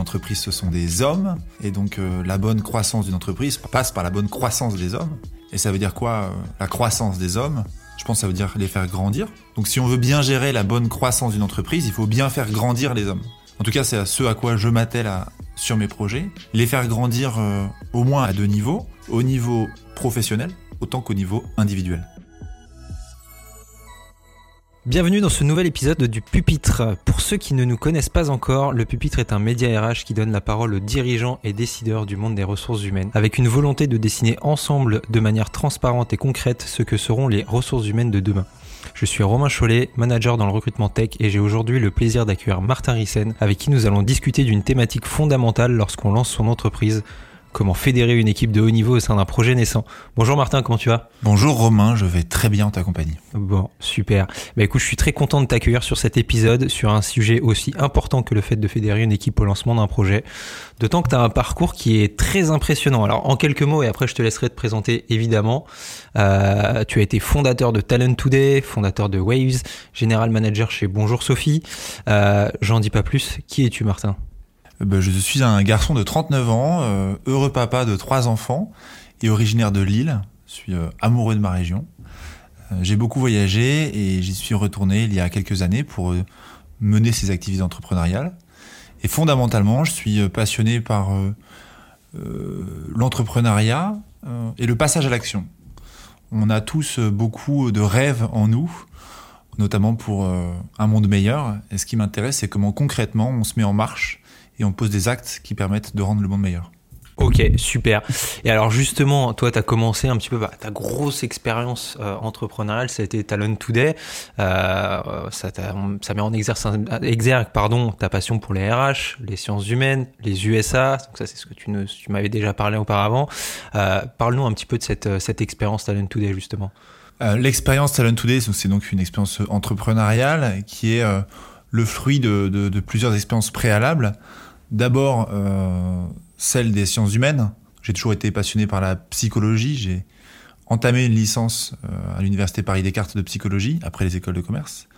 entreprise, ce sont des hommes. Et donc, euh, la bonne croissance d'une entreprise passe par la bonne croissance des hommes. Et ça veut dire quoi, euh, la croissance des hommes? Je pense que ça veut dire les faire grandir. Donc, si on veut bien gérer la bonne croissance d'une entreprise, il faut bien faire grandir les hommes. En tout cas, c'est à ce à quoi je m'attelle sur mes projets. Les faire grandir euh, au moins à deux niveaux. Au niveau professionnel, autant qu'au niveau individuel. Bienvenue dans ce nouvel épisode du Pupitre. Pour ceux qui ne nous connaissent pas encore, le Pupitre est un média RH qui donne la parole aux dirigeants et décideurs du monde des ressources humaines, avec une volonté de dessiner ensemble, de manière transparente et concrète, ce que seront les ressources humaines de demain. Je suis Romain Chollet, manager dans le recrutement tech et j'ai aujourd'hui le plaisir d'accueillir Martin Rissen avec qui nous allons discuter d'une thématique fondamentale lorsqu'on lance son entreprise, comment fédérer une équipe de haut niveau au sein d'un projet naissant. Bonjour Martin, comment tu vas? Bonjour Romain, je vais très bien en ta compagnie. Bon, super. Bah écoute, je suis très content de t'accueillir sur cet épisode, sur un sujet aussi important que le fait de fédérer une équipe au lancement d'un projet. D'autant que tu as un parcours qui est très impressionnant. Alors en quelques mots, et après je te laisserai te présenter évidemment, euh, tu as été fondateur de Talent Today, fondateur de Waves, général manager chez Bonjour Sophie. Euh, J'en dis pas plus. Qui es-tu Martin? Ben, je suis un garçon de 39 ans, euh, heureux papa de trois enfants et originaire de Lille. Je suis euh, amoureux de ma région. J'ai beaucoup voyagé et j'y suis retourné il y a quelques années pour mener ces activités entrepreneuriales. Et fondamentalement, je suis passionné par l'entrepreneuriat et le passage à l'action. On a tous beaucoup de rêves en nous, notamment pour un monde meilleur. Et ce qui m'intéresse, c'est comment concrètement on se met en marche et on pose des actes qui permettent de rendre le monde meilleur. Ok, super. Et alors justement, toi, tu as commencé un petit peu, bah, ta grosse expérience euh, entrepreneuriale, ça a été Talent Today. Euh, ça, ça, met en exergue, pardon, ta passion pour les RH, les sciences humaines, les USA. Donc ça, c'est ce que tu, tu m'avais déjà parlé auparavant. Euh, Parle-nous un petit peu de cette, cette expérience Talent Today, justement. Euh, l'expérience Talent Today, c'est donc une expérience entrepreneuriale qui est euh, le fruit de, de, de plusieurs expériences préalables. D'abord, euh, celle des sciences humaines. J'ai toujours été passionné par la psychologie. J'ai entamé une licence euh, à l'université Paris Descartes de psychologie après les écoles de commerce.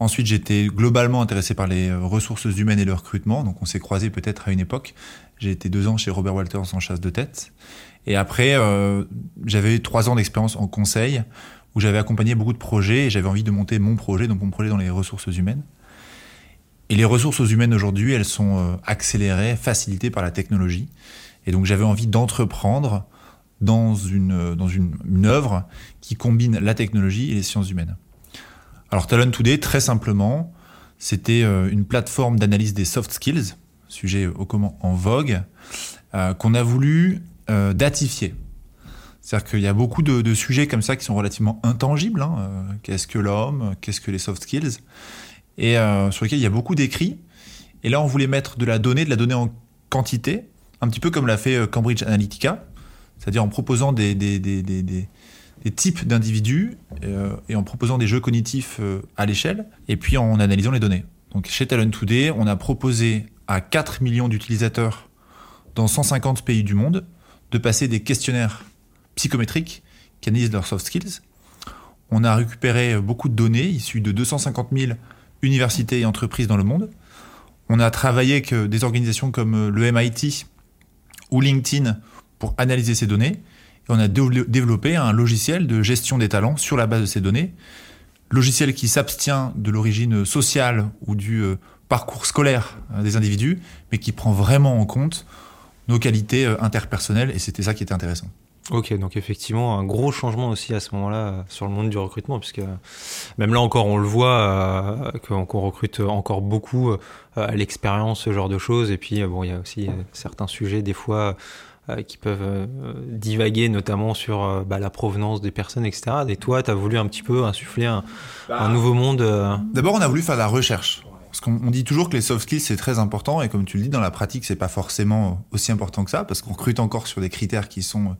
Ensuite, j'étais globalement intéressé par les ressources humaines et le recrutement. Donc, on s'est croisé peut-être à une époque. J'ai été deux ans chez Robert Walters en chasse de tête. Et après, euh, j'avais eu trois ans d'expérience en conseil où j'avais accompagné beaucoup de projets et j'avais envie de monter mon projet, donc mon projet dans les ressources humaines. Et les ressources humaines aujourd'hui, elles sont euh, accélérées, facilitées par la technologie. Et donc j'avais envie d'entreprendre dans une, euh, dans œuvre qui combine la technologie et les sciences humaines. Alors Talent Today, très simplement, c'était euh, une plateforme d'analyse des soft skills, sujet comment en vogue, qu'on a voulu datifier. C'est-à-dire qu'il y a beaucoup de, de, sujets comme ça qui sont relativement intangibles. Hein. Qu'est-ce que l'homme Qu'est-ce que les soft skills et euh, sur lequel il y a beaucoup d'écrits. Et là, on voulait mettre de la donnée, de la donnée en quantité, un petit peu comme l'a fait euh, Cambridge Analytica, c'est-à-dire en proposant des, types d'individus euh, et en proposant des jeux cognitifs à l'échelle, et puis en analysant les données. Donc chez Talent Today, on a proposé à 4 millions d'utilisateurs dans 150 pays du monde de passer des questionnaires psychométriques qui analysent leurs soft skills. On a récupéré beaucoup de données issues de 250 000 universités et entreprises dans le monde. On a travaillé avec des organisations comme le MIT ou LinkedIn pour analyser ces données. Et on a développé un logiciel de gestion des talents sur la base de ces données. Logiciel qui s'abstient de l'origine sociale ou du euh, parcours scolaire euh, des individus, mais qui prend vraiment en compte nos qualités euh, interpersonnelles. Et c'était ça qui était intéressant. Ok, donc effectivement, un gros changement aussi à ce moment-là sur le monde du recrutement, puisque même là encore, on le voit, euh, qu'on qu recrute encore beaucoup euh, à l'expérience, ce genre de choses. Et puis, bon, il y a aussi euh, certains sujets, des fois, euh, qui peuvent euh, divaguer, notamment sur euh, bah, la provenance des personnes, etc. Et toi, tu as voulu un petit peu insuffler un, bah, un nouveau monde. D'abord, on a voulu faire de la recherche. Qu'on dit toujours que les soft skills c'est très important et comme tu le dis dans la pratique c'est pas forcément aussi important que ça parce qu'on recrute encore sur des critères qui sont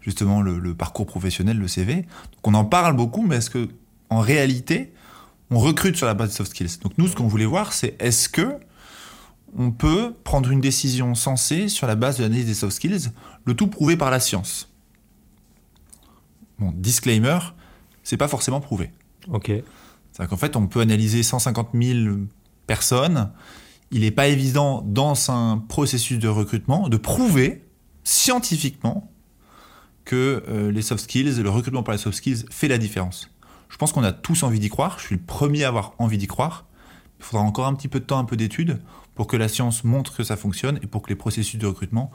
justement le, le, parcours professionnel, le CV. Donc on en parle beaucoup, mais est-ce que en réalité on recrute sur la base des soft skills? Donc nous ce qu'on voulait voir c'est est-ce que on peut prendre une décision sensée sur la base de l'analyse des soft skills, le tout prouvé par la science? Bon, disclaimer, c'est pas forcément prouvé. Ok. C'est-à-dire qu'en fait, on peut analyser 150 000 personnes, il n'est pas évident dans un processus de recrutement de prouver scientifiquement que euh, les soft skills, le recrutement par les soft skills fait la différence. Je pense qu'on a tous envie d'y croire, je suis le premier à avoir envie d'y croire. Il faudra encore un petit peu de temps, un peu d'études pour que la science montre que ça fonctionne et pour que les processus de recrutement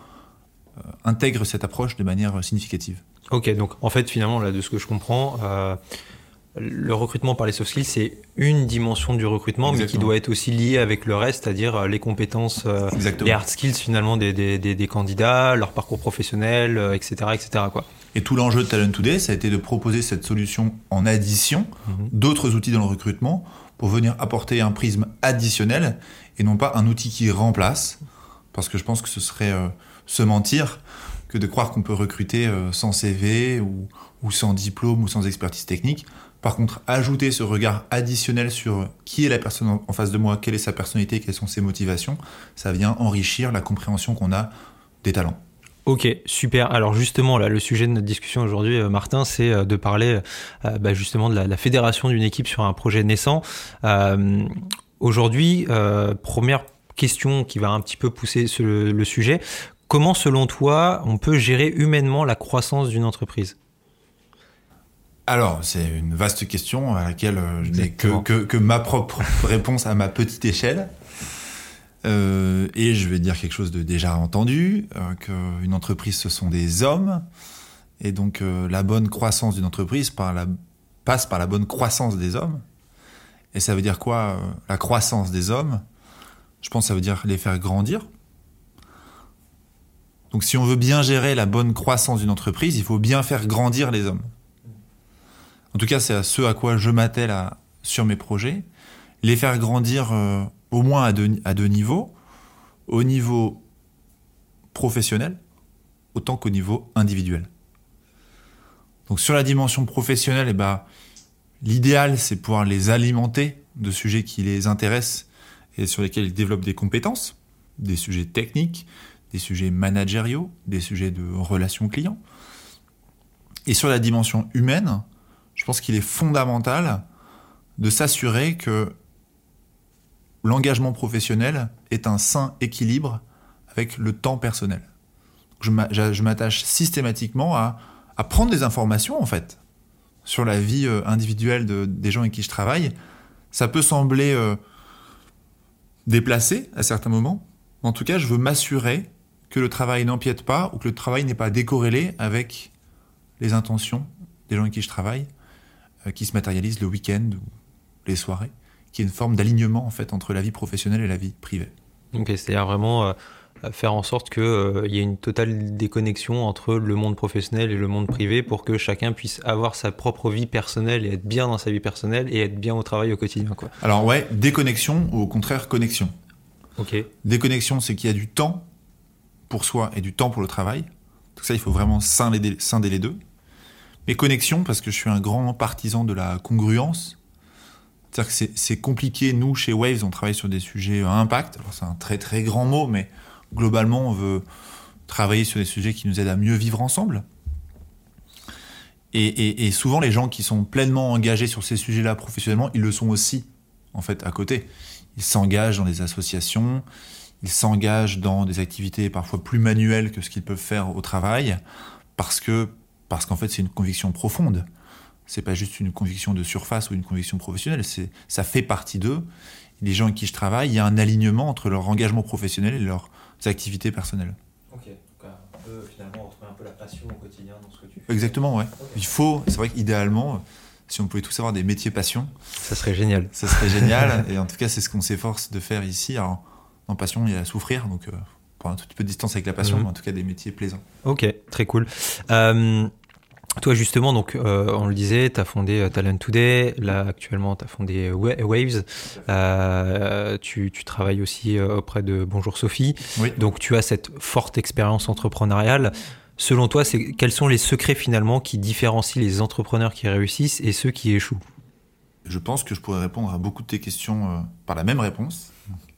euh, intègrent cette approche de manière significative. Ok, donc en fait finalement là de ce que je comprends, euh, le recrutement par les soft skills, c'est une dimension du recrutement, mais qui doit être aussi liée avec le reste, c'est-à-dire euh, les compétences, euh, les hard skills finalement des, des, des, candidats, leur parcours professionnel, etc., euh, etc. Quoi. Et tout l'enjeu de Talent Today, ça a été de proposer cette solution en addition mhm. d'autres outils dans le recrutement pour venir apporter un prisme additionnel et non pas un outil qui remplace, parce que je pense que ce serait se mentir que de croire qu'on peut recruter sans CV ou, ou sans diplôme ou sans expertise technique. Par contre, ajouter ce regard additionnel sur qui est la personne en face de moi, quelle est sa personnalité, quelles sont ses motivations, ça vient enrichir la compréhension qu'on a des talents. Ok, super. Alors justement, là, le sujet de notre discussion aujourd'hui, euh, Martin, c'est euh, de parler euh, bah, justement de la, fédération d'une équipe sur un projet naissant. aujourd'hui, première question qui va un petit peu pousser le sujet. Comment, selon toi, on peut gérer humainement la croissance d'une entreprise? Alors, c'est une vaste question à laquelle euh, je n'ai que, ma propre réponse à ma petite échelle. Euh, et je vais dire quelque chose de déjà entendu, euh, qu'une entreprise, ce sont des hommes. Et donc, la bonne croissance d'une entreprise passe par la bonne croissance des hommes. Et ça veut dire quoi, la croissance des hommes? Je pense que ça veut dire les faire grandir. Donc, si on veut bien gérer la bonne croissance d'une entreprise, il faut bien faire grandir les hommes. En tout cas, c'est à ce à quoi je m'attelle sur mes projets. Les faire grandir euh, au moins à deux, niveaux. Au niveau professionnel, autant qu'au niveau individuel. Donc sur la dimension professionnelle, eh ben, l'idéal, c'est pouvoir les alimenter de sujets qui les intéressent et sur lesquels ils développent des compétences, des sujets techniques, des sujets managériaux, des sujets de relations clients. Et sur la dimension humaine, je pense qu'il est fondamental de s'assurer que l'engagement professionnel est un sain équilibre avec le temps personnel. Je m'attache systématiquement à, prendre des informations, en fait, sur la vie euh, individuelle des gens avec qui je travaille. Ça peut sembler euh, déplacé à certains moments. En tout cas, je veux m'assurer que le travail n'empiète pas ou que le travail n'est pas décorrélé avec les intentions des gens avec qui je travaille. Euh, qui se matérialise le week-end ou les soirées, qui est une forme d'alignement en fait entre la vie professionnelle et la vie privée. Ok, c'est-à-dire vraiment euh, faire en sorte qu'il euh, y ait une totale déconnexion entre le monde professionnel et le monde privé pour que chacun puisse avoir sa propre vie personnelle et être bien dans sa vie personnelle et être bien au travail au quotidien. Quoi. Alors ouais, déconnexion ou au contraire connexion. Ok. Déconnexion, c'est qu'il y a du temps pour soi et du temps pour le travail. Tout ça, il faut vraiment scinder les deux mes connexions, parce que je suis un grand partisan de la congruence. C'est-à-dire que c'est compliqué, nous, chez Waves, on travaille sur des sujets à impact. Alors c'est un très très grand mot, mais globalement, on veut travailler sur des sujets qui nous aident à mieux vivre ensemble. Et souvent, les gens qui sont pleinement engagés sur ces sujets-là professionnellement, ils le sont aussi, en fait, à côté. Ils s'engagent dans des associations, ils s'engagent dans des activités parfois plus manuelles que ce qu'ils peuvent faire au travail, parce que parce qu'en fait c'est une conviction profonde. C'est pas juste une conviction de surface ou une conviction professionnelle, c'est ça fait partie d'eux. Les gens avec qui je travaille, il y a un alignement entre leur engagement professionnel et leurs activités personnelles. Ok, donc un peu finalement retrouver un peu la passion au quotidien dans ce que tu fais. Exactement, ouais. Il faut, c'est vrai qu'idéalement, si on pouvait tous avoir des métiers passion, ça serait génial. Ça serait génial, et en tout cas c'est ce qu'on s'efforce de faire ici. Alors, en passion, il y a à souffrir, donc euh, prendre un tout petit peu de distance avec la passion, mhm. mais en tout cas des métiers plaisants. Ok, très cool. Euh, toi, justement, donc, euh, on le disait, tu as fondé euh, Talent Today. Là, actuellement, tu as fondé euh, Waves. tu, travailles aussi auprès de Bonjour Sophie. Donc, tu as cette forte expérience entrepreneuriale. Selon toi, quels sont les secrets finalement qui différencient les entrepreneurs qui réussissent et ceux qui échouent? Je pense que je pourrais répondre à beaucoup de tes questions par la même réponse.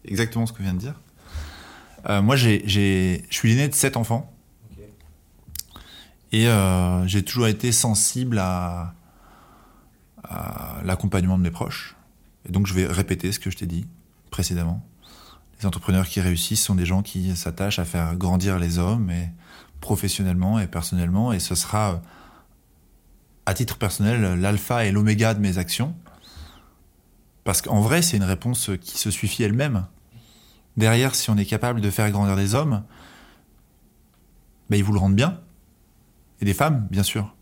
Exactement ce que je viens de dire. Moi, je suis l'aîné de sept enfants. Et euh, j'ai toujours été sensible à, l'accompagnement de mes proches. Et donc je vais répéter ce que je t'ai dit précédemment. Les Les entrepreneurs qui réussissent sont des gens qui s'attachent à faire grandir les hommes, et professionnellement et personnellement, et ce sera, à titre personnel, l'alpha et l'oméga de mes actions. Parce qu'en vrai, c'est une réponse qui se suffit elle-même. Derrière, si on est capable de faire grandir des hommes, ben, ils vous le rendent bien. Et des femmes, bien sûr.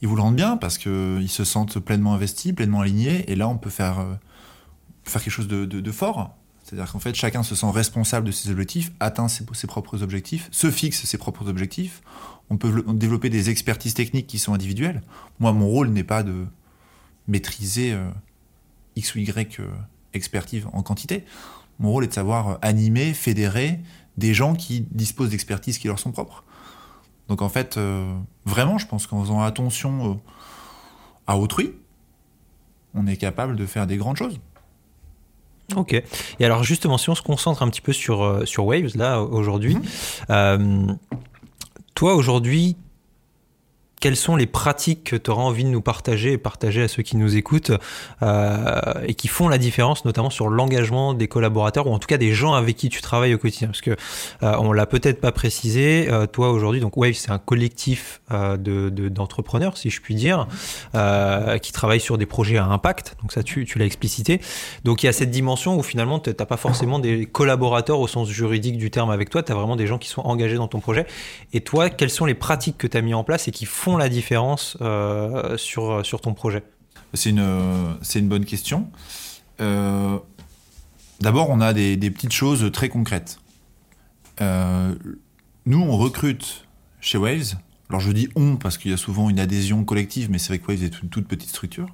Ils vous le rendent bien parce qu'ils se sentent pleinement investis, pleinement alignés. Et là, on peut faire, euh, quelque chose de, fort. C'est-à-dire qu'en fait, chacun se sent responsable de ses objectifs, atteint ses, propres objectifs, se fixe ses propres objectifs. On peut développer des expertises techniques qui sont individuelles. Moi, mon rôle n'est pas de maîtriser euh, X ou Y euh, expertise en quantité. Mon rôle est de savoir animer, fédérer des gens qui disposent d'expertises qui leur sont propres. Donc en fait, euh, vraiment, je pense qu'en faisant attention euh, à autrui, on est capable de faire des grandes choses. Ok. Et alors justement, si on se concentre un petit peu sur, euh, sur Waves, là, aujourd'hui, mmh. toi, aujourd'hui, quelles sont les pratiques que tu auras envie de nous partager et partager à ceux qui nous écoutent euh, et qui font la différence notamment sur l'engagement des collaborateurs ou en tout cas des gens avec qui tu travailles au quotidien? Parce que euh, on l'a peut-être pas précisé euh, toi aujourd'hui donc Wave c'est un collectif euh, de, d'entrepreneurs si je puis dire euh, qui travaillent sur des projets à impact. Donc ça tu, tu l'as explicité. Donc il y a cette dimension où finalement tu n'as pas forcément des collaborateurs au sens juridique du terme avec toi. Tu as vraiment des gens qui sont engagés dans ton projet. Et toi quelles sont les pratiques que tu as mis en place et qui font la différence euh, sur, sur ton projet C'est une, une bonne question. Euh, d'abord, on a des, petites choses très concrètes. Euh, nous, on recrute chez Waves. Alors, je dis on parce qu'il y a souvent une adhésion collective, mais c'est vrai que Waves est une toute petite structure.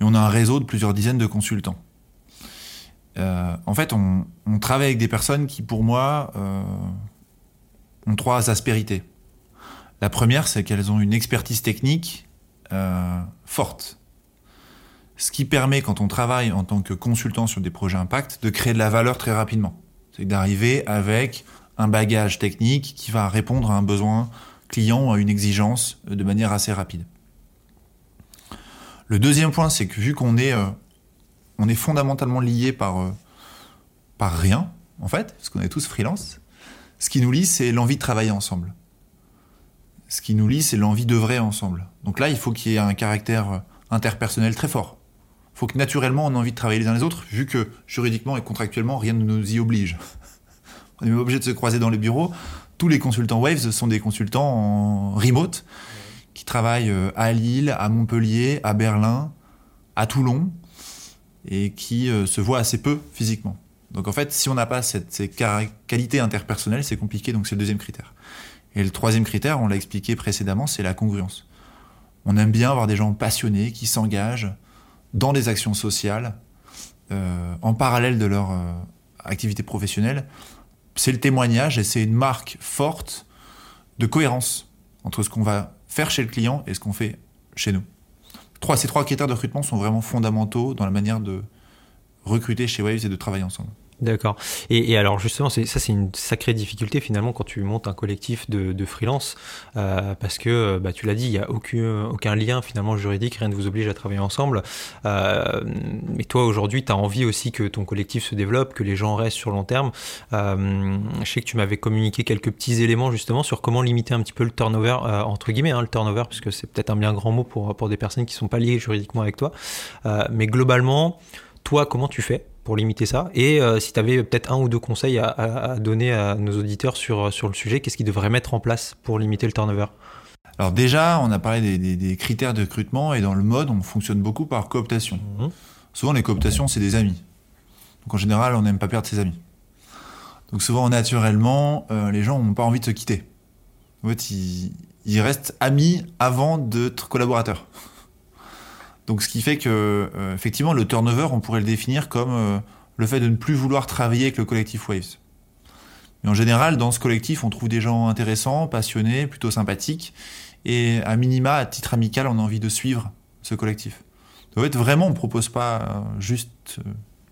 Mais on a un réseau de plusieurs dizaines de consultants. en fait, on, travaille avec des personnes qui, pour moi, ont trois aspérités. La première, c'est qu'elles ont une expertise technique euh, forte. Ce qui permet, quand on travaille en tant que consultant sur des projets impact, de créer de la valeur très rapidement. C'est d'arriver avec un bagage technique qui va répondre à un besoin client ou à une exigence de manière assez rapide. Le deuxième point, c'est que vu qu'on est, euh, est fondamentalement lié par, euh, par rien, en fait, parce qu'on est tous freelance, ce qui nous lie, c'est l'envie de travailler ensemble ce qui nous lie, c'est l'envie d'œuvrer ensemble. Donc là, il faut qu'il y ait un caractère euh, interpersonnel très fort. Il faut que naturellement, on ait envie de travailler les uns les autres, vu que juridiquement et contractuellement, rien ne nous y oblige. on est même obligé de se croiser dans les bureaux. Tous les consultants Waves sont des consultants en remote, qui travaillent euh, à Lille, à Montpellier, à Berlin, à Toulon, et qui euh, se voient assez peu physiquement. Donc en fait, si on n'a pas cette, ces qualités interpersonnelles, c'est compliqué, donc c'est le deuxième critère. Et le troisième critère, on l'a expliqué précédemment, c'est la congruence. On aime bien avoir des gens passionnés qui s'engagent dans des actions sociales euh, en parallèle de leur euh, activité professionnelle. C'est le témoignage et c'est une marque forte de cohérence entre ce qu'on va faire chez le client et ce qu'on fait chez nous. Trois, ces trois critères de recrutement sont vraiment fondamentaux dans la manière de recruter chez Waves et de travailler ensemble. D'accord. Et, alors justement, ça c'est une sacrée difficulté finalement quand tu montes un collectif de, de freelance, euh, parce que bah, tu l'as dit, il n'y a aucun, aucun lien finalement juridique, rien ne vous oblige à travailler ensemble. Euh, mais toi aujourd'hui, tu as envie aussi que ton collectif se développe, que les gens restent sur long terme. Euh, je sais que tu m'avais communiqué quelques petits éléments justement sur comment limiter un petit peu le turnover, entre guillemets, hein, le turnover, puisque c'est peut-être un bien grand mot pour, pour des personnes qui ne sont pas liées juridiquement avec toi. mais globalement, toi, comment tu fais pour limiter ça Et euh, si tu avais peut-être un ou deux conseils à, donner à nos auditeurs sur, sur le sujet, qu'est-ce qu'ils devraient mettre en place pour limiter le turnover? Alors déjà, on a parlé des, critères de recrutement et dans le mode, on fonctionne beaucoup par cooptation. Mhm. Souvent, les cooptations, c'est des amis. Donc en général, on n'aime pas perdre ses amis. Donc souvent, naturellement, euh, les gens n'ont pas envie de se quitter. En fait, ils, ils restent amis avant d'être collaborateurs. Donc ce qui fait que euh, effectivement le turnover, on pourrait le définir comme euh, le fait de ne plus vouloir travailler avec le collectif Waves. Mais en général, dans ce collectif, on trouve des gens intéressants, passionnés, plutôt sympathiques, et à minima, à titre amical, on a envie de suivre ce collectif. En fait, vraiment, on ne propose pas euh, juste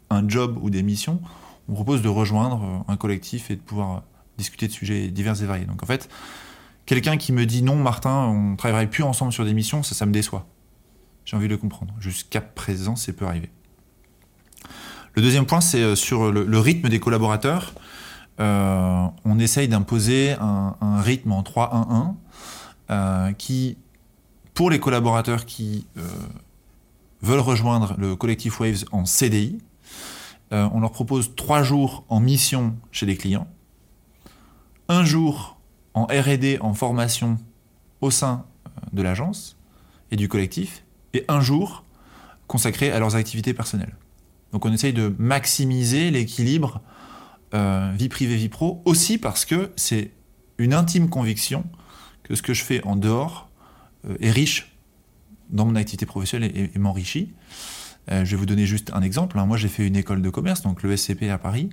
un job ou des missions, on propose de rejoindre un collectif et de pouvoir discuter de sujets divers et variés. Donc en fait, quelqu'un qui me dit non, Martin, on ne travaillerait plus ensemble sur des missions, ça, ça me déçoit. J'ai envie de le comprendre. Jusqu'à présent, c'est peu arrivé. Le deuxième point, c'est euh, sur le, rythme des collaborateurs. Euh, on essaye d'imposer un, rythme en 3-1-1 euh, qui, pour les collaborateurs qui veulent rejoindre le collectif Waves en CDI, on leur propose trois jours en mission chez les clients, un jour en RD en formation au sein de l'agence et du collectif, et un jour consacré à leurs activités personnelles. Donc on essaye de maximiser l'équilibre euh, vie privée, vie pro, aussi parce que c'est une intime conviction que ce que je fais en dehors euh, est riche dans mon activité professionnelle et, m'enrichit. Euh, je vais vous donner juste un exemple. Hein. Moi, j'ai fait une école de commerce, donc le SCP à Paris.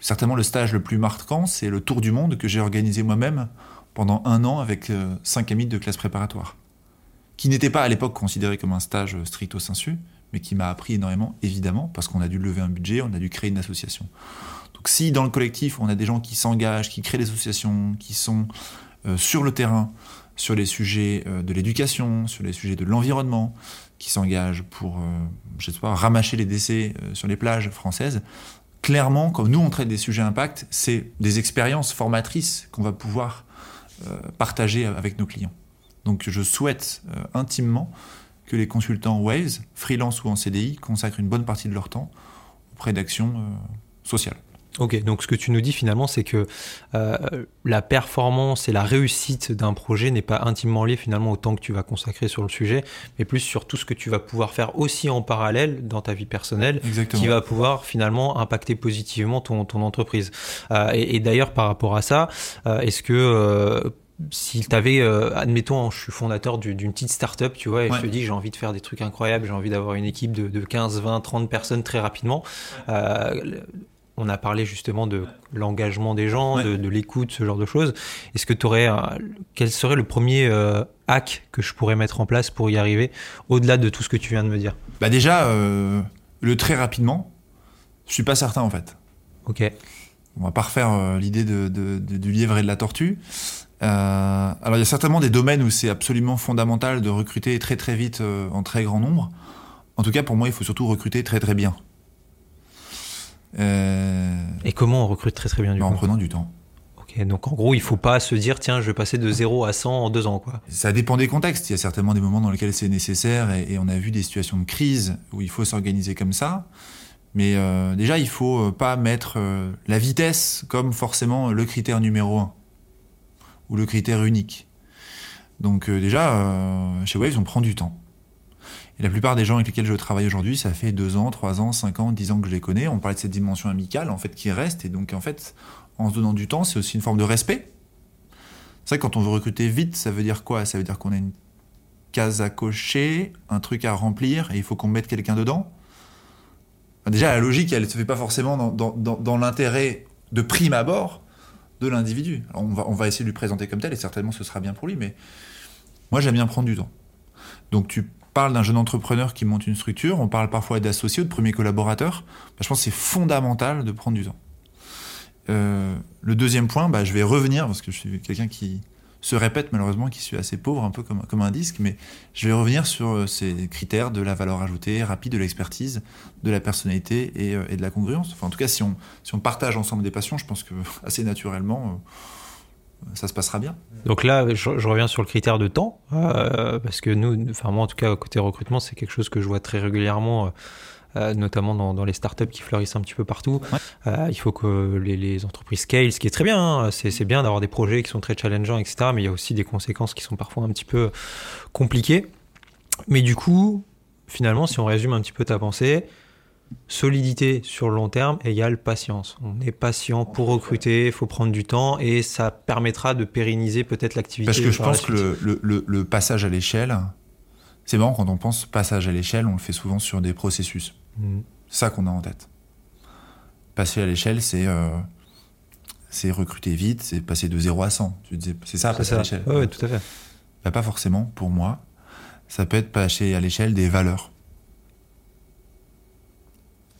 certainement, le stage le plus marquant, c'est le tour du monde que j'ai organisé moi-même pendant un an avec cinq amis de classe préparatoire, qui n'était pas à l'époque considéré comme un stage stricto sensu, mais qui m'a appris énormément, évidemment, parce qu'on a dû lever un budget, on a dû créer une association. Donc si dans le collectif, on a des gens qui s'engagent, qui créent des associations, qui sont euh, sur le terrain, sur les sujets euh, de l'éducation, sur les sujets de l'environnement, qui s'engagent pour, euh, je sais pas, ramasser les décès sur les plages françaises, clairement, comme nous on traite des sujets impact, c'est des expériences formatrices qu'on va pouvoir partager avec nos clients. Donc je souhaite intimement que les consultants Waves, freelance ou en CDI, consacrent une bonne partie de leur temps auprès d'actions euh, sociales. Ok, donc ce que tu nous dis finalement, c'est que euh, la performance et la réussite d'un projet n'est pas intimement liée finalement au temps que tu vas consacrer sur le sujet, mais plus sur tout ce que tu vas pouvoir faire aussi en parallèle dans ta vie personnelle, qui va pouvoir finalement impacter positivement ton, ton entreprise. Euh, et, et d'ailleurs, par rapport à ça, est-ce que si tu avais, euh, admettons, je suis fondateur d'une petite start-up, tu vois, et je te dis j'ai envie de faire des trucs incroyables, j'ai envie d'avoir une équipe de, 15, 20, 30 personnes très rapidement. Euh, on a parlé justement de l'engagement des gens, de, l'écoute, ce genre de choses. Est-ce que tu aurais, quel serait le premier euh, hack que je pourrais mettre en place pour y arriver, au-delà de tout ce que tu viens de me dire? Bah déjà, le très rapidement, je suis pas certain en fait. Ok. On va pas refaire l'idée de, du lièvre et de la tortue. Euh, alors il y a certainement des domaines où c'est absolument fondamental de recruter très très vite euh, en très grand nombre. En tout cas, pour moi, il faut surtout recruter très très bien. Euh, Et comment on recrute très très bien du bah, En prenant du temps. Ok, donc en gros, il faut pas se dire tiens, je vais passer de 0 à 100 en deux ans, quoi. Ça dépend des contextes. Il y a certainement des moments dans lesquels c'est nécessaire et, on a vu des situations de crise où il faut s'organiser comme ça. Mais déjà, il faut pas mettre la vitesse comme forcément le critère numéro un ou le critère unique. Donc euh, déjà, euh, chez Waves, on prend du temps. Et la plupart des gens avec lesquels je travaille aujourd'hui, ça fait deux ans, trois ans, cinq ans, dix ans que je les connais. On parlait de cette dimension amicale, en fait, qui reste. Et donc, en fait, en se donnant du temps, c'est aussi une forme de respect. Que quand on veut recruter vite, ça veut dire quoi? Ça veut dire qu'on a une case à cocher, un truc à remplir, et il faut qu'on mette quelqu'un dedans. déjà, la logique, elle ne se fait pas forcément dans, dans l'intérêt de prime abord, de l'individu. On va, essayer de lui présenter comme tel, et certainement ce sera bien pour lui, mais moi j'aime bien prendre du temps. Donc tu parles d'un jeune entrepreneur qui monte une structure, on parle parfois d'associés ou de premiers collaborateurs, bah, je pense que c'est fondamental de prendre du temps. Euh, le deuxième point, bah, je vais revenir, parce que je suis quelqu'un qui, se répète malheureusement, qui suis assez pauvre, un peu comme, comme un disque, mais je vais revenir sur euh, ces critères de la valeur ajoutée rapide, de l'expertise, de la personnalité et, euh, et, de la congruence. Enfin, en tout cas, si on, si on partage ensemble des passions, je pense que assez naturellement, euh, ça se passera bien. Donc là, je, reviens sur le critère de temps, parce que nous, enfin moi en tout cas, côté recrutement, c'est quelque chose que je vois très régulièrement. Notamment dans, dans, les startups qui fleurissent un petit peu partout. Euh, il faut que les, les, entreprises scale, ce qui est très bien. Hein. C'est bien d'avoir des projets qui sont très challengeants, etc. Mais il y a aussi des conséquences qui sont parfois un petit peu compliquées. Mais du coup, finalement, si on résume un petit peu ta pensée, solidité sur le long terme égale patience. On est patient pour recruter, il faut prendre du temps et ça permettra de pérenniser peut-être l'activité. Parce que je pense que le, le, le, passage à l'échelle, c'est marrant, quand on pense passage à l'échelle, on le fait souvent sur des processus. Mm. C'est ça qu'on a en tête. Passer à l'échelle, c'est euh, c'est recruter vite, c'est passer de 0 à 100. C'est ça, passer à l'échelle. Oui, tout à fait. Bah, pas forcément, pour moi. Ça peut être passer à l'échelle des valeurs.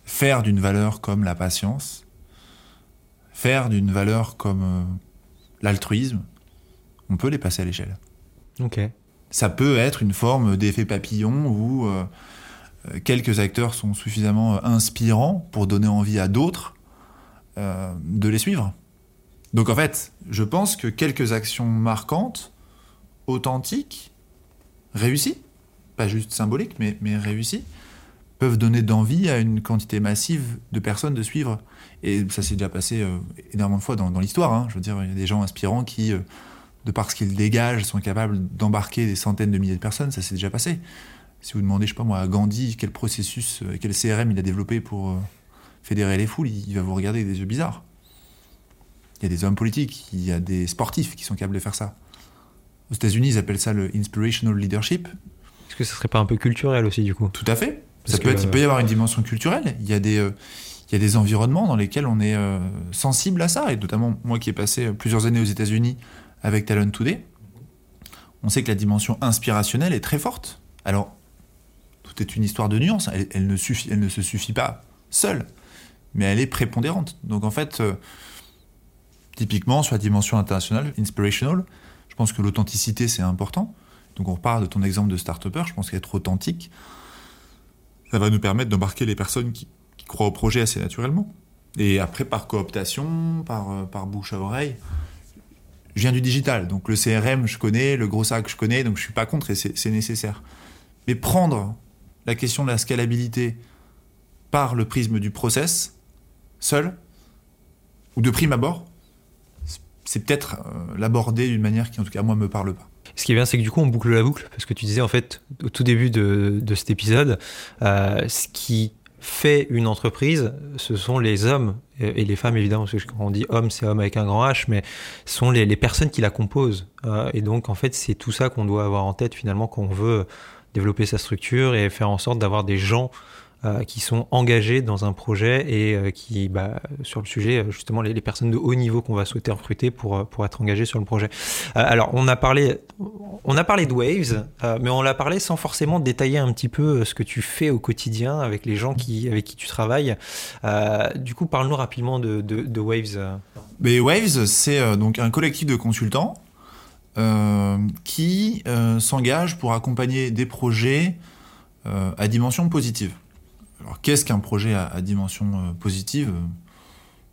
Faire d'une valeur comme la patience, faire d'une valeur comme euh, l'altruisme, on peut les passer à l'échelle. Ok ça peut être une forme d'effet papillon où euh, euh, quelques acteurs sont suffisamment euh, inspirants pour donner envie à d'autres de les suivre. Donc en fait, je pense que quelques actions marquantes, authentiques, réussies, pas juste symboliques, mais, mais réussies, peuvent donner d'envie à une quantité massive de personnes de suivre. Et ça s'est déjà passé énormément de fois dans, l'histoire. Hein. Je veux dire, il y a des gens inspirants qui, de par ce qu'ils dégagent, sont capables d'embarquer des centaines de milliers de personnes. Ça s'est déjà passé. Si vous demandez, je sais pas moi, à Gandhi quel processus, euh, quel CRM il a développé pour euh, fédérer les foules, il va vous regarder avec des yeux bizarres. Il y a des hommes politiques, il y a des sportifs qui sont capables de faire ça. Aux États-Unis, ils appellent ça le inspirational leadership. Est-ce que ça serait pas un peu culturel aussi du coup? Tout à fait. Ça peut il peut y avoir une dimension culturelle. Il y a des, euh, il y a des environnements dans lesquels on est sensible à ça. Et notamment moi qui ai passé plusieurs années aux États-Unis avec Talent Today, on sait que la dimension inspirationnelle est très forte. Alors, tout est une histoire de nuance. Elle, ne, se suffit pas seule, mais elle est prépondérante. Donc en fait, euh, typiquement sur la dimension internationale, inspirational, je pense que l'authenticité c'est important. Donc on repart de ton exemple de start-upper, je pense qu'être authentique, ça va nous permettre d'embarquer les personnes qui, croient au projet assez naturellement. Et après, par cooptation, par, euh, par bouche à oreille, je viens du digital, donc le CRM je connais, le gros sac je connais, donc je suis pas contre et c'est nécessaire. Mais prendre la question de la scalabilité par le prisme du process, seul, ou de prime abord, c'est peut-être euh, l'aborder d'une manière qui, en tout cas, moi, me parle pas. Ce qui est bien, c'est que du coup, on boucle la boucle, parce que tu disais, en fait, au tout début de, cet épisode, euh, ce qui fait une entreprise, ce sont les hommes et les femmes évidemment, parce que quand on dit homme, c'est homme avec un grand H, mais ce sont les, personnes qui la composent. Euh, et donc en fait, c'est tout ça qu'on doit avoir en tête finalement quand on veut développer sa structure et faire en sorte d'avoir des gens euh, qui sont engagés dans un projet et euh, qui, bah, sur le sujet, euh, justement, les, personnes de haut niveau qu'on va souhaiter recruter pour, pour être engagés sur le projet. alors, on a parlé, on a parlé de Waves, mais on l'a parlé sans forcément détailler un petit peu ce que tu fais au quotidien avec les gens qui, avec qui tu travailles. du coup, parle-nous rapidement de, Waves. Mais Waves, c'est donc un collectif de consultants qui s'engage pour accompagner des projets à dimension positive. Alors qu'est-ce qu'un projet à, dimension positive?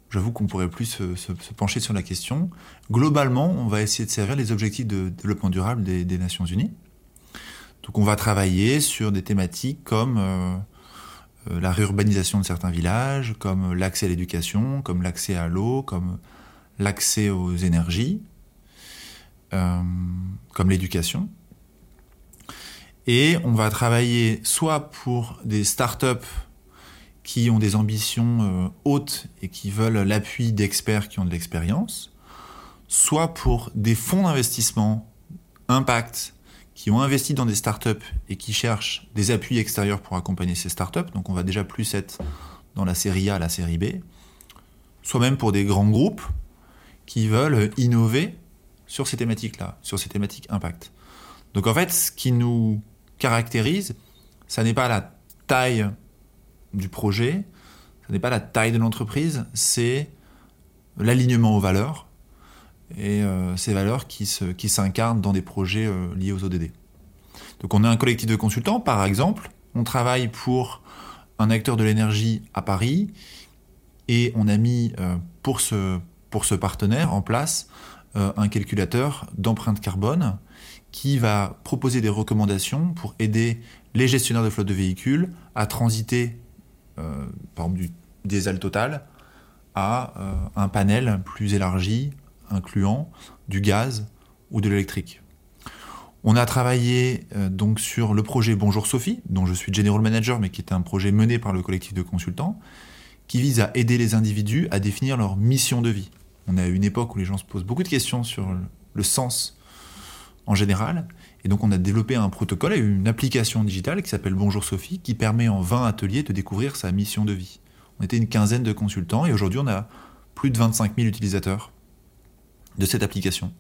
J'avoue qu'on pourrait plus se, pencher sur la question. Globalement, on va essayer de servir les objectifs de développement durable des, Nations Unies. Donc on va travailler sur des thématiques comme la réurbanisation de certains villages, comme l'accès à l'éducation, comme l'accès à l'eau, comme l'accès aux énergies, euh, comme l'éducation. Et on va travailler soit pour des startups qui ont des ambitions euh, hautes et qui veulent l'appui d'experts qui ont de l'expérience, soit pour des fonds d'investissement impact qui ont investi dans des startups et qui cherchent des appuis extérieurs pour accompagner ces startups. Donc on va déjà plus être dans la série A, la série B, soit même pour des grands groupes qui veulent innover sur ces thématiques-là, sur ces thématiques impact. Donc en fait, ce qui nous caractérise, ça n'est pas la taille du projet, ça n'est pas la taille de l'entreprise, c'est l'alignement aux valeurs et euh, ces valeurs qui, qui s'incarnent dans des projets euh, liés aux ODD. Donc on a un collectif de consultants, par exemple, on travaille pour un acteur de l'énergie à Paris et on a mis euh, pour, ce, pour ce partenaire en place un calculateur d'empreinte carbone qui va proposer des recommandations pour aider les gestionnaires de flotte de véhicules à transiter, euh, par exemple, du diesel total à euh, un panel plus élargi, incluant du gaz ou de l'électrique. On a travaillé donc sur le projet Bonjour Sophie, dont je suis general manager, mais qui est un projet mené par le collectif de consultants, qui vise à aider les individus à définir leur mission de vie. On a une époque où les gens se posent beaucoup de questions sur le sens en général. Et donc on a développé un protocole et une application digitale qui s'appelle Bonjour Sophie, qui permet en 20 ateliers de découvrir sa mission de vie. On était une quinzaine de consultants et aujourd'hui on a plus de 25 000 utilisateurs de cette application.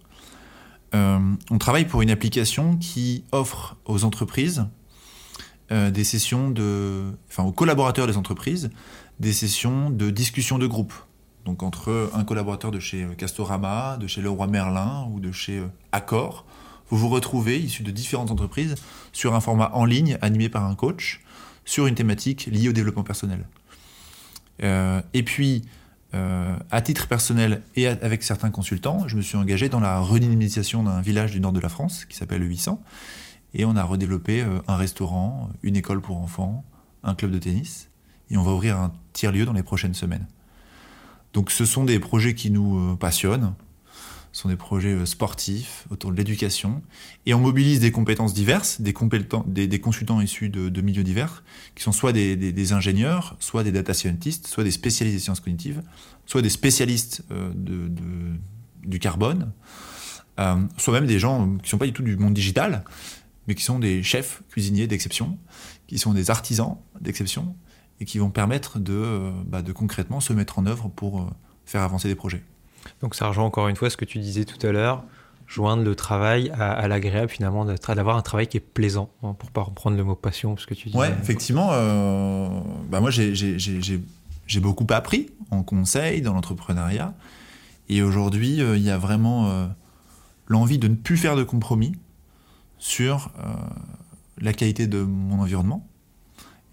Euh, on travaille pour une application qui offre aux entreprises euh, des sessions de, enfin aux collaborateurs des entreprises, des sessions de discussion de groupe donc entre un collaborateur de chez euh, Castorama, de chez Leroy Merlin ou de chez Accor, vous vous retrouvez, issus de différentes entreprises, sur un format en ligne animé par un coach, sur une thématique liée au développement personnel. et puis, à titre personnel et avec certains consultants, je me suis engagé dans la redynamisation d'un village du nord de la France qui s'appelle le 800. Et on a redéveloppé un restaurant, une école pour enfants, un club de tennis. Et on va ouvrir un tiers-lieu dans les prochaines semaines. Donc ce sont des projets qui nous passionnent. Sont des projets euh, sportifs autour de l'éducation. Et on mobilise des compétences diverses, des, des, consultants issus de, milieux divers, qui sont soit des, ingénieurs, soit des data scientists, soit des spécialistes des sciences cognitives, soit des spécialistes euh, du carbone, euh, soit même des gens qui ne sont pas du tout du monde digital, mais qui sont des chefs cuisiniers d'exception, qui sont des artisans d'exception, et qui vont permettre de, bah, de concrètement se mettre en œuvre pour faire avancer des projets. Donc ça rejoint encore une fois ce que tu disais tout à l'heure, joindre le travail à, l'agréable finalement, d'avoir un travail qui est plaisant, hein, pour pas reprendre le mot passion, parce que tu dis. Ouais, effectivement, euh, bah moi j'ai beaucoup appris en conseil, dans l'entrepreneuriat, et aujourd'hui euh, il y a vraiment euh, l'envie de ne plus faire de compromis sur la qualité de mon environnement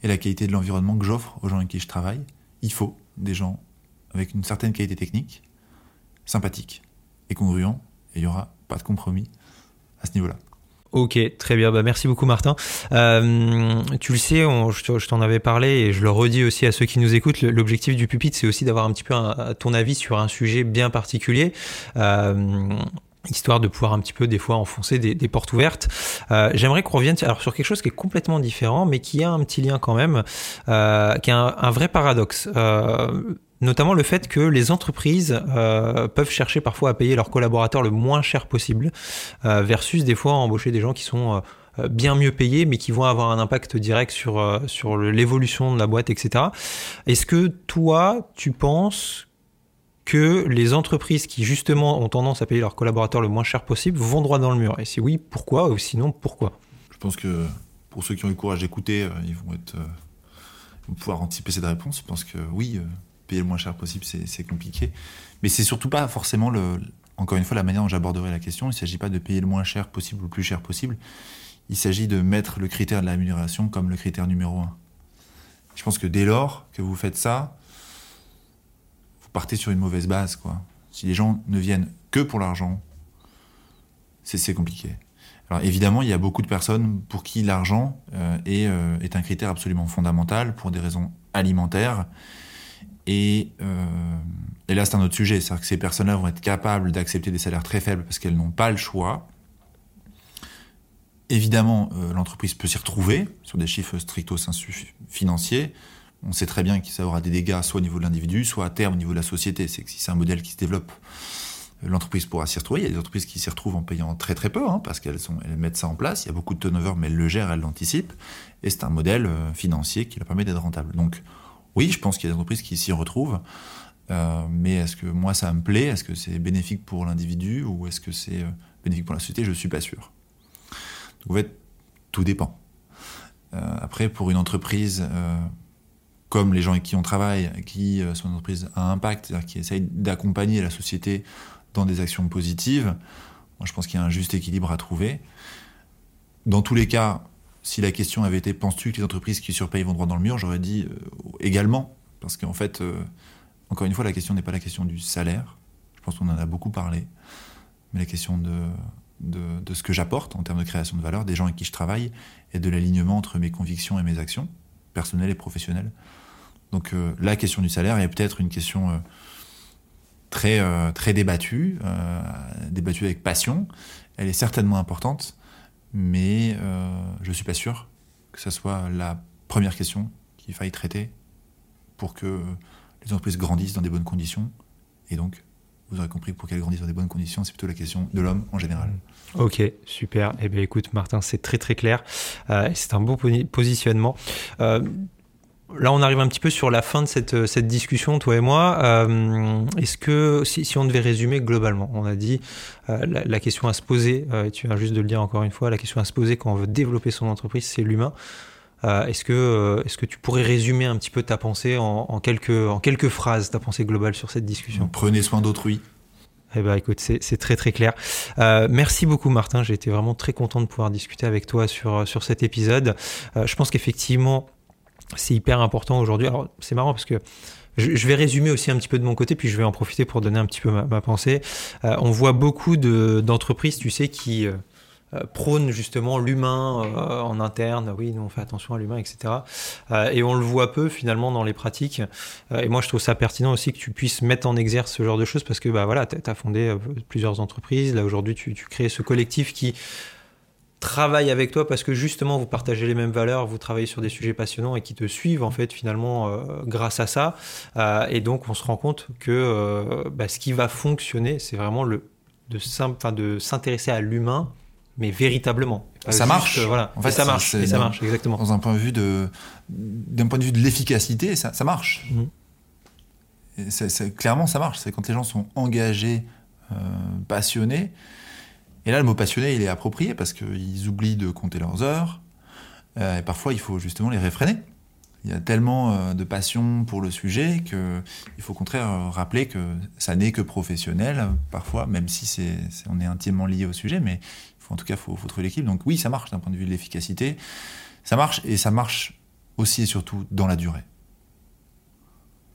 et la qualité de l'environnement que j'offre aux gens avec qui je travaille. Il faut des gens avec une certaine qualité technique, sympathique et congruent, et il n'y aura pas de compromis à ce niveau-là. Ok, très bien. Bah, merci beaucoup, Martin. Euh, tu le sais, je t'en avais parlé et je le redis aussi à ceux qui nous écoutent. L'objectif du pupitre, c'est aussi d'avoir un petit peu ton avis sur un sujet bien particulier. Euh, histoire de pouvoir un petit peu des fois enfoncer des, portes ouvertes. Euh, j'aimerais qu'on revienne alors sur quelque chose qui est complètement différent, mais qui a un petit lien quand même, qui est un, un vrai paradoxe notamment le fait que les entreprises euh, peuvent chercher parfois à payer leurs collaborateurs le moins cher possible, euh, versus des fois embaucher des gens qui sont euh, bien mieux payés, mais qui vont avoir un impact direct sur, l'évolution de la boîte, etc. Est-ce que toi, tu penses que les entreprises qui justement ont tendance à payer leurs collaborateurs le moins cher possible vont droit dans le mur? Et si oui, pourquoi? Ou sinon, pourquoi? Je pense que pour ceux qui ont eu le courage d'écouter, ils vont être... pouvoir anticiper cette réponse. Je pense que oui, le moins cher possible, c'est compliqué. Mais c'est surtout pas forcément, le, encore une fois, la manière dont j'aborderai la question. Il ne s'agit pas de payer le moins cher possible ou le plus cher possible. Il s'agit de mettre le critère de l'amélioration comme le critère numéro un. Je pense que dès lors que vous faites ça, vous partez sur une mauvaise base. Quoi. Si les gens ne viennent que pour l'argent, c'est compliqué. Alors évidemment, il y a beaucoup de personnes pour qui l'argent euh, euh, est, un critère absolument fondamental pour des raisons alimentaires et, euh, et là, c'est un autre sujet. C'est-à-dire que ces personnes-là vont être capables d'accepter des salaires très faibles parce qu'elles n'ont pas le choix. Évidemment, euh, l'entreprise peut s'y retrouver sur des chiffres stricto financiers. On sait très bien que ça aura des dégâts soit au niveau de l'individu, soit à terme au niveau de la société. C'est que si c'est un modèle qui se développe, l'entreprise pourra s'y retrouver. Il y a des entreprises qui s'y retrouvent en payant très très peu, hein, parce qu'elles elles mettent ça en place. Il y a beaucoup de turnover, mais elles le gèrent, elles l'anticipent. Et c'est un modèle euh, financier qui leur permet d'être rentable. Donc, oui, je pense qu'il y a des entreprises qui s'y retrouvent. Euh, mais est-ce que moi ça me plaît? Est-ce que c'est bénéfique pour l'individu ou est-ce que c'est euh, bénéfique pour la société? Je ne suis pas sûr. Donc en fait, tout dépend. Euh, après, pour une entreprise comme les gens avec qui on travaille, qui sont une entreprise à impact, c'est-à-dire qui essayent d'accompagner la société dans des actions positives, moi je pense qu'il y a un juste équilibre à trouver. Dans tous les cas, si la question avait été penses-tu que les entreprises qui surpayent vont droit dans le mur, j'aurais dit euh, également. Parce qu'en fait, euh, encore une fois, la question n'est pas la question du salaire. Je pense qu'on en a beaucoup parlé. Mais la question de, de, ce que j'apporte en termes de création de valeur, des gens avec qui je travaille, et de l'alignement entre mes convictions et mes actions, personnelles et professionnelles. Donc euh, la question du salaire est peut-être une question très, très débattue, débattue avec passion. Elle est certainement importante mais euh, je ne suis pas sûr que ce soit la première question qu'il faille traiter pour que les entreprises grandissent dans des bonnes conditions. Et donc, vous aurez compris pour qu'elles grandissent dans des bonnes conditions, c'est plutôt la question de l'homme en général. Ok, super. Eh bien, écoute, Martin, c'est très très clair. Euh, c'est un bon positionnement. Euh, Là, on arrive un petit peu sur la fin de cette, euh, cette discussion, toi et moi. Euh, est-ce que, si, si, on devait résumer globalement, on a dit euh, la, question à se poser, et tu viens juste de le dire encore une fois, la question à se poser quand on veut développer son entreprise, c'est l'humain. est-ce que, est-ce que tu pourrais résumer un petit peu ta pensée en, quelques, en quelques phrases, ta pensée globale sur cette discussion? Prenez soin d'autrui. Eh ben, écoute, c'est très très clair. merci beaucoup Martin, j'ai été vraiment très content de pouvoir discuter avec toi sur, sur cet épisode. je pense qu'effectivement, c'est hyper important aujourd'hui. Alors c'est marrant parce que je, vais résumer aussi un petit peu de mon côté, puis je vais en profiter pour donner un petit peu ma, pensée. Euh, on voit beaucoup d'entreprises, tu sais, qui euh, euh, prônent justement l'humain en interne. Oui, nous on fait attention à l'humain, etc. et on le voit peu finalement dans les pratiques. et moi, je trouve ça pertinent aussi que tu puisses mettre en exergue ce genre de choses parce que bah voilà, tu as fondé plusieurs entreprises. Là aujourd'hui, tu crées ce collectif qui travaille avec toi parce que justement vous partagez les mêmes valeurs, vous travaillez sur des sujets passionnants et qui te suivent en fait finalement euh, grâce à ça. Euh, et donc on se rend compte que euh, bah, ce qui va fonctionner, c'est vraiment le de s'intéresser à l'humain, mais véritablement. Ça marche. voilà. En fait, ça marche. Et ça marche exactement. Dans un point de vue de d'un point de vue de l'efficacité, ça, ça, marche. Mhm. clairement, ça marche. C'est quand les gens sont engagés, passionnés et là, le mot passionné, il est approprié parce qu'ils oublient de compter leurs heures. Euh, et parfois, il faut justement les réfréner. Il y a tellement euh, de passion pour le sujet qu'il faut au contraire euh, rappeler que ça n'est que professionnel, parfois, même si on est intimement lié au sujet, mais en tout cas, il faut, faut, trouver l'équipe. Donc oui, ça marche d'un point de vue de l'efficacité. Ça marche, et ça marche aussi et surtout dans la durée.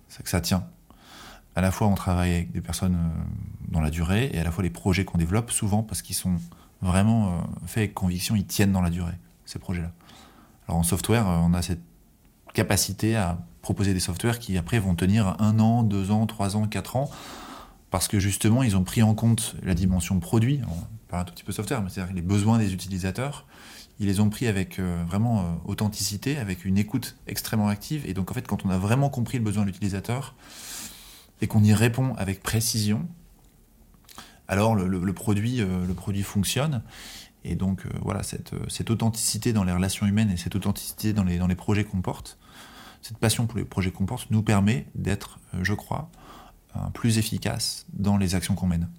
C'est que ça tient à la fois on travaille avec des personnes euh, dans la durée et à la fois les projets qu'on développe, souvent parce qu'ils sont vraiment euh, faits avec conviction, ils tiennent dans la durée, ces projets-là. Alors en software, euh, on a cette capacité à proposer des softwares qui après vont tenir un an, deux ans, trois ans, quatre ans, parce que justement ils ont pris en compte la dimension produit, on parle un tout petit peu software, mais c'est-à-dire les besoins des utilisateurs, ils les ont pris avec vraiment authenticité, avec une écoute extrêmement active, et donc en fait quand on a vraiment compris le besoin de l'utilisateur, et qu'on y répond avec précision, alors le, produit, euh, produit fonctionne. Et donc euh, voilà, cette, euh, cette, authenticité dans les relations humaines et cette authenticité dans les, dans les projets qu'on porte, cette passion pour les projets qu'on porte nous permet d'être, je crois, plus efficace dans les actions qu'on mène.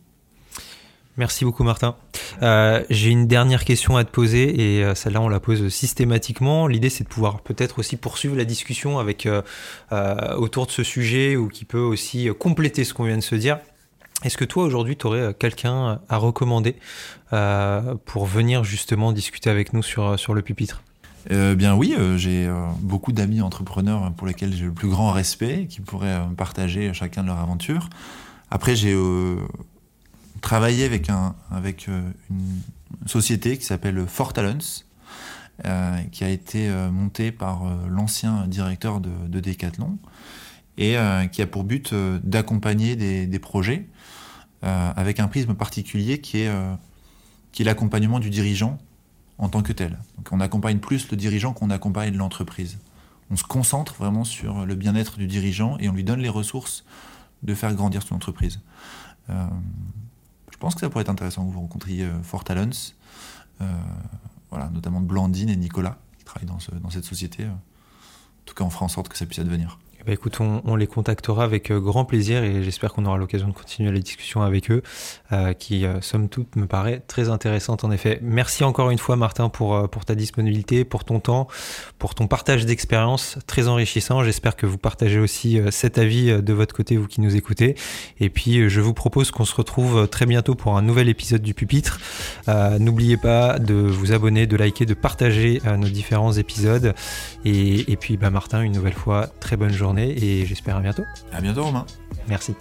Merci beaucoup Martin. Euh, j'ai une dernière question à te poser et euh, celle-là on la pose systématiquement. L'idée c'est de pouvoir peut-être aussi poursuivre la discussion avec euh, autour de ce sujet ou qui peut aussi compléter ce qu'on vient de se dire. Est-ce que toi aujourd'hui tu aurais quelqu'un à recommander pour venir justement discuter avec nous sur, sur le pupitre? Bien oui, j'ai beaucoup d'amis entrepreneurs pour lesquels j'ai le plus grand respect, qui pourraient partager chacun de leur aventure. Après, j'ai travaillé avec, un, avec euh, une société qui s'appelle Fort euh, qui a été euh, montée par l'ancien directeur de, de, Decathlon et qui a pour but d'accompagner des, projets avec un prisme particulier qui est, est l'accompagnement du dirigeant en tant que tel. Donc on accompagne plus le dirigeant qu'on accompagne l'entreprise. On se concentre vraiment sur le bien-être du dirigeant et on lui donne les ressources de faire grandir son entreprise. Je pense que ça pourrait être intéressant que vous rencontriez euh, Fort euh, voilà, notamment Blandine et Nicolas, qui travaillent dans, dans cette société. Euh. En tout cas, on fera en sorte que ça puisse advenir. Eh ben, écoute, on, les contactera avec euh, grand plaisir et j'espère qu'on aura l'occasion de continuer la discussion avec eux, euh, qui, euh, somme toute, me paraît très intéressante en effet. Merci encore une fois, Martin, pour, pour ta disponibilité, pour ton temps, pour ton partage d'expérience très enrichissant. J'espère que vous partagez aussi cet avis de votre côté, vous qui nous écoutez. Et puis, je vous propose qu'on se retrouve très bientôt pour un nouvel épisode du Pupitre. N'oubliez pas de vous abonner, de liker, de partager nos différents épisodes. Et, puis, bah, Martin, une nouvelle fois, très bonne journée et j'espère à bientôt. À bientôt Romain. Merci.